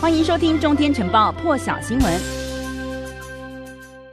欢迎收听《中天晨报》破晓新闻。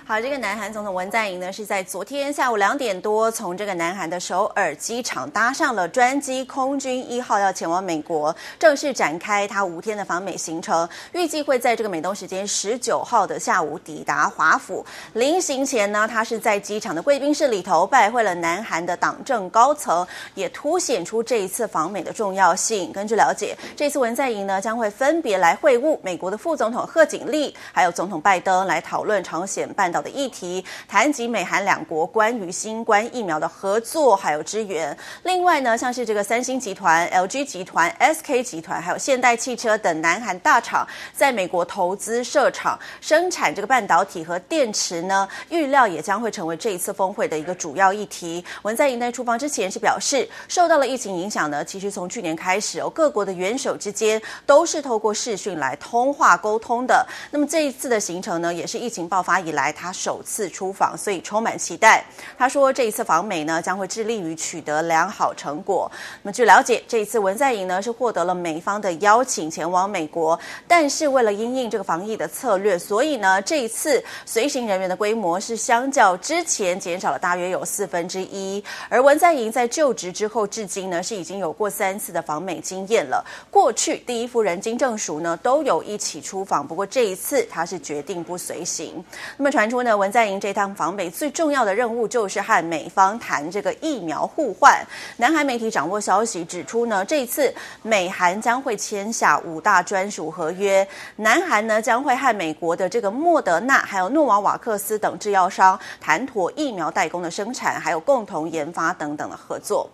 好，这个南韩总统文在寅呢，是在昨天下午两点多，从这个南韩的首尔机场搭上了专机空军一号，要前往美国，正式展开他五天的访美行程。预计会在这个美东时间十九号的下午抵达华府。临行前呢，他是在机场的贵宾室里头拜会了南韩的党政高层，也凸显出这一次访美的重要性。根据了解，这次文在寅呢，将会分别来会晤美国的副总统贺锦丽，还有总统拜登，来讨论朝鲜半的议题，谈及美韩两国关于新冠疫苗的合作还有支援。另外呢，像是这个三星集团、LG 集团、SK 集团，还有现代汽车等南韩大厂，在美国投资设厂生产这个半导体和电池呢，预料也将会成为这一次峰会的一个主要议题。文在寅在出访之前是表示，受到了疫情影响呢，其实从去年开始哦，各国的元首之间都是透过视讯来通话沟通的。那么这一次的行程呢，也是疫情爆发以来他首次出访，所以充满期待。他说，这一次访美呢，将会致力于取得良好成果。那么据了解，这一次文在寅呢是获得了美方的邀请前往美国，但是为了因应这个防疫的策略，所以呢这一次随行人员的规模是相较之前减少了大约有四分之一。而文在寅在就职之后至今呢是已经有过三次的访美经验了。过去第一夫人金正淑呢都有一起出访，不过这一次他是决定不随行。那么传出呢文在寅这趟访美最重要的任务就是和美方谈这个疫苗互换。南韩媒体掌握消息指出呢，这次美韩将会签下五大专属合约，南韩呢将会和美国的这个莫德纳还有诺瓦瓦克斯等制药商谈妥疫苗代工的生产，还有共同研发等等的合作。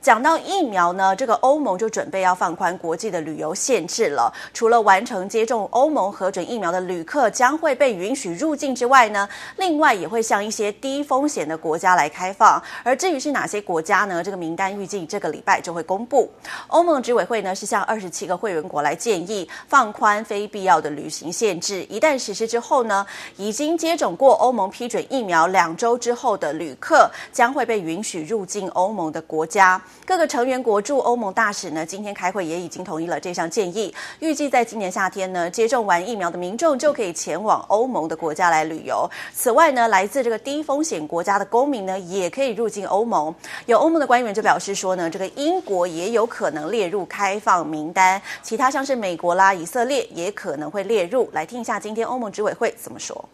讲到疫苗呢，这个欧盟就准备要放宽国际的旅游限制了。除了完成接种欧盟核准疫苗的旅客将会被允许入境之外呢，另外也会向一些低风险的国家来开放。而至于是哪些国家呢？这个名单预计这个礼拜就会公布。欧盟执委会呢是向二十七个会员国来建议放宽非必要的旅行限制。一旦实施之后呢，已经接种过欧盟批准疫苗两周之后的旅客将会被允许入境欧盟的国家。各个成员国驻欧盟大使呢，今天开会也已经同意了这项建议。预计在今年夏天呢，接种完疫苗的民众就可以前往欧盟的国家来旅游。此外呢，来自这个低风险国家的公民呢，也可以入境欧盟。有欧盟的官员就表示说呢，这个英国也有可能列入开放名单，其他像是美国啦、以色列也可能会列入。来听一下今天欧盟执委会怎么说。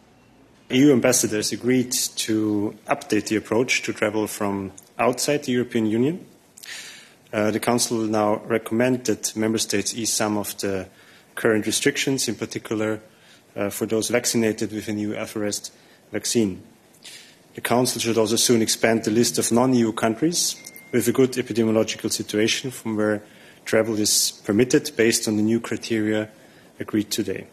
EU ambassadors agreed to update the approach to travel from outside the European Union. Uh, the Council will now recommend that Member States ease some of the current restrictions, in particular uh, for those vaccinated with a new Alpharest vaccine. The Council should also soon expand the list of non-EU countries with a good epidemiological situation from where travel is permitted based on the new criteria agreed today.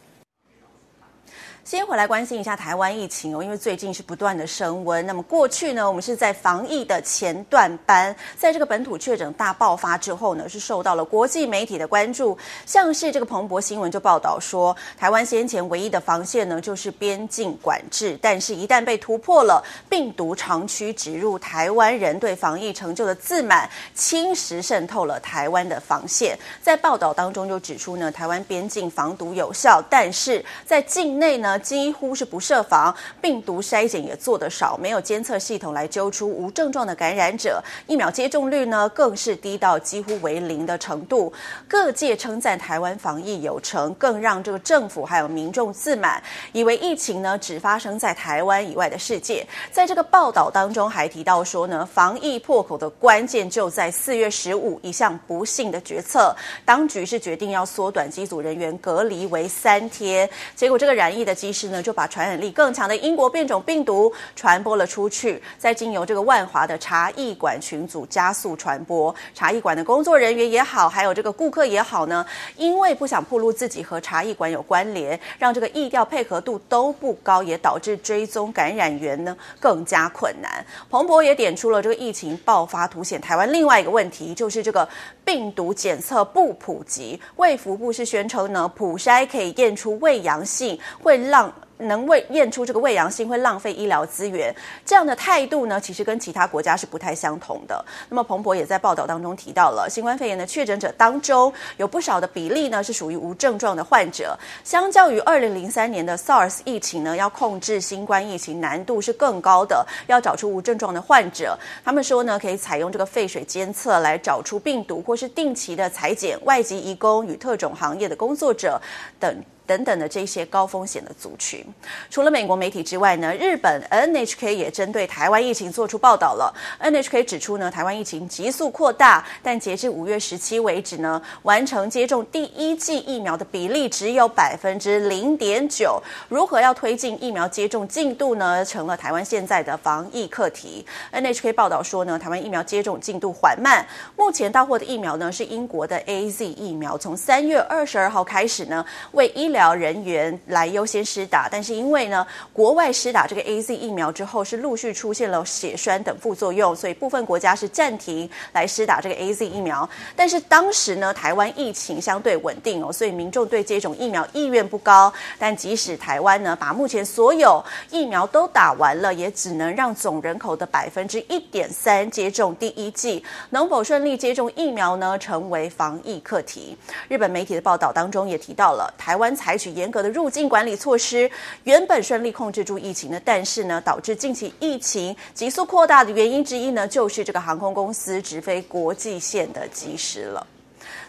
先回来关心一下台湾疫情哦，因为最近是不断的升温。那么过去呢，我们是在防疫的前段班，在这个本土确诊大爆发之后呢，是受到了国际媒体的关注。像是这个彭博新闻就报道说，台湾先前唯一的防线呢，就是边境管制，但是一旦被突破了，病毒长驱直入，台湾人对防疫成就的自满，侵蚀渗透了台湾的防线。在报道当中就指出呢，台湾边境防毒有效，但是在境内呢。几乎是不设防，病毒筛检也做得少，没有监测系统来揪出无症状的感染者，疫苗接种率呢更是低到几乎为零的程度。各界称赞台湾防疫有成，更让这个政府还有民众自满，以为疫情呢只发生在台湾以外的世界。在这个报道当中还提到说呢，防疫破口的关键就在四月十五一项不幸的决策，当局是决定要缩短机组人员隔离为三天，结果这个染疫的机师呢，就把传染力更强的英国变种病毒传播了出去，再经由这个万华的茶艺馆群组加速传播。茶艺馆的工作人员也好，还有这个顾客也好呢，因为不想暴露自己和茶艺馆有关联，让这个意调配合度都不高，也导致追踪感染源呢更加困难。彭博也点出了这个疫情爆发凸显台湾另外一个问题，就是这个病毒检测不普及。卫福部是宣称呢，普筛可以验出伪阳性，会让能为验出这个胃阳性会浪费医疗资源，这样的态度呢，其实跟其他国家是不太相同的。那么彭博也在报道当中提到了，新冠肺炎的确诊者当中有不少的比例呢是属于无症状的患者，相较于二零零三年的 SARS 疫情呢，要控制新冠疫情难度是更高的，要找出无症状的患者，他们说呢可以采用这个废水监测来找出病毒，或是定期的采检外籍移工与特种行业的工作者等。等等的这些高风险的族群，除了美国媒体之外呢，日本 NHK 也针对台湾疫情做出报道了。NHK 指出呢，台湾疫情急速扩大，但截至五月十七为止呢，完成接种第一剂疫苗的比例只有百分之零点九。如何要推进疫苗接种进度呢？成了台湾现在的防疫课题。NHK 报道说呢，台湾疫苗接种进度缓慢，目前到货的疫苗呢是英国的 AZ 疫苗，从三月二十二号开始呢，为医疗疗人员来优先施打，但是因为呢，国外施打这个 AZ 疫苗之后是陆续出现了血栓等副作用，所以部分国家是暂停来施打这个 AZ 疫苗。但是当时呢，台湾疫情相对稳定哦，所以民众对接种疫苗意愿不高。但即使台湾呢，把目前所有疫苗都打完了，也只能让总人口的百分之一点三接种第一剂。能否顺利接种疫苗呢？成为防疫课题。日本媒体的报道当中也提到了台湾。采采取严格的入境管理措施，原本顺利控制住疫情的，但是呢，导致近期疫情急速扩大的原因之一呢，就是这个航空公司直飞国际线的及时了。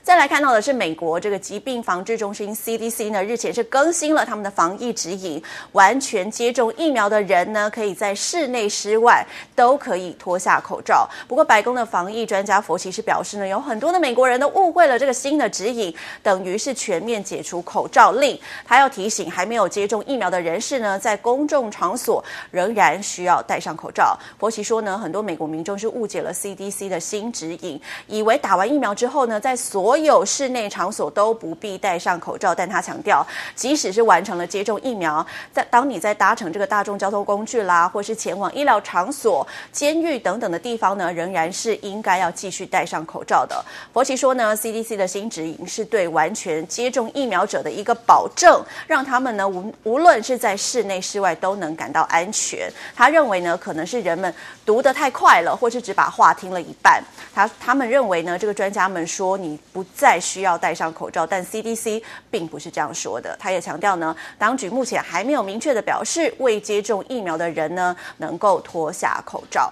再来看到的是，美国这个疾病防治中心 CDC 呢，日前是更新了他们的防疫指引，完全接种疫苗的人呢，可以在室内、室外都可以脱下口罩。不过，白宫的防疫专家佛奇是表示呢，有很多的美国人都误会了这个新的指引，等于是全面解除口罩令。他要提醒还没有接种疫苗的人士呢，在公众场所仍然需要戴上口罩。佛奇说呢，很多美国民众是误解了 CDC 的新指引，以为打完疫苗之后呢，在所所有室内场所都不必戴上口罩，但他强调，即使是完成了接种疫苗，在当你在搭乘这个大众交通工具啦，或是前往医疗场所、监狱等等的地方呢，仍然是应该要继续戴上口罩的。佛奇说呢，CDC 的新指引是对完全接种疫苗者的一个保证，让他们呢无无论是在室内室外都能感到安全。他认为呢，可能是人们读得太快了，或是只把话听了一半。他他们认为呢，这个专家们说你不。再需要戴上口罩，但 CDC 并不是这样说的。他也强调呢，当局目前还没有明确的表示未接种疫苗的人呢能够脱下口罩。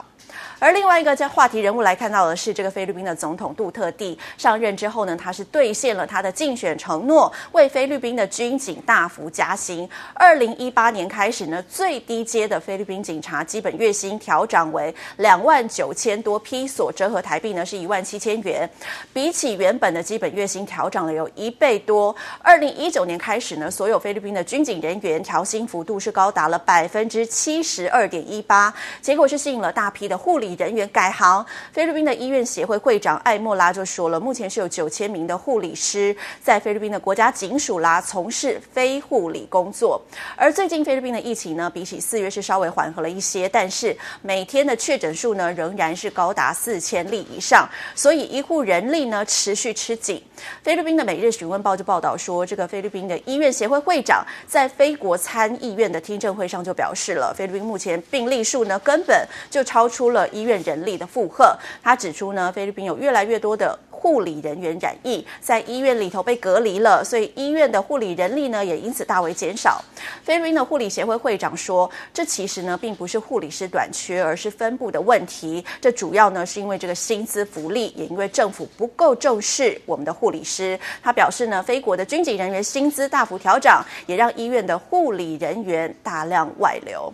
而另外一个在话题人物来看到的是，这个菲律宾的总统杜特地上任之后呢，他是兑现了他的竞选承诺，为菲律宾的军警大幅加薪。二零一八年开始呢，最低阶的菲律宾警察基本月薪调涨为两万九千多披索，折合台币呢是一万七千元，比起原本的基本月薪调涨了有一倍多。二零一九年开始呢，所有菲律宾的军警人员调薪幅度是高达了百分之七十二点一八，结果是吸引了大批的护理人员改行，菲律宾的医院协会会长艾莫拉就说了，目前是有九千名的护理师在菲律宾的国家警署啦从事非护理工作。而最近菲律宾的疫情呢，比起四月是稍微缓和了一些，但是每天的确诊数呢仍然是高达四千例以上，所以医护人力呢持续吃紧。菲律宾的每日询问报就报道说，这个菲律宾的医院协会会长在菲国参议院的听证会上就表示了，菲律宾目前病例数呢根本就超出了医院人力的负荷。他指出呢，菲律宾有越来越多的护理人员染疫，在医院里头被隔离了，所以医院的护理人力呢也因此大为减少。菲律宾的护理协会会长说，这其实呢并不是护理师短缺，而是分布的问题。这主要呢是因为这个薪资福利，也因为政府不够重视我们的护理师。他表示呢，菲国的军警人员薪资大幅调涨，也让医院的护理人员大量外流。